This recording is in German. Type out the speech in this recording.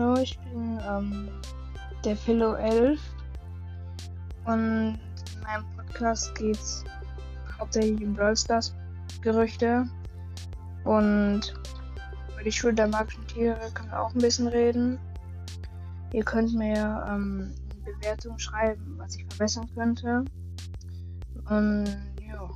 Hallo, ich bin ähm, der Philo 11 und in meinem Podcast geht es hauptsächlich um Brawl Stars Gerüchte und über die Schule der magischen Tiere können wir auch ein bisschen reden. Ihr könnt mir ähm, eine Bewertung schreiben, was ich verbessern könnte. Und ja.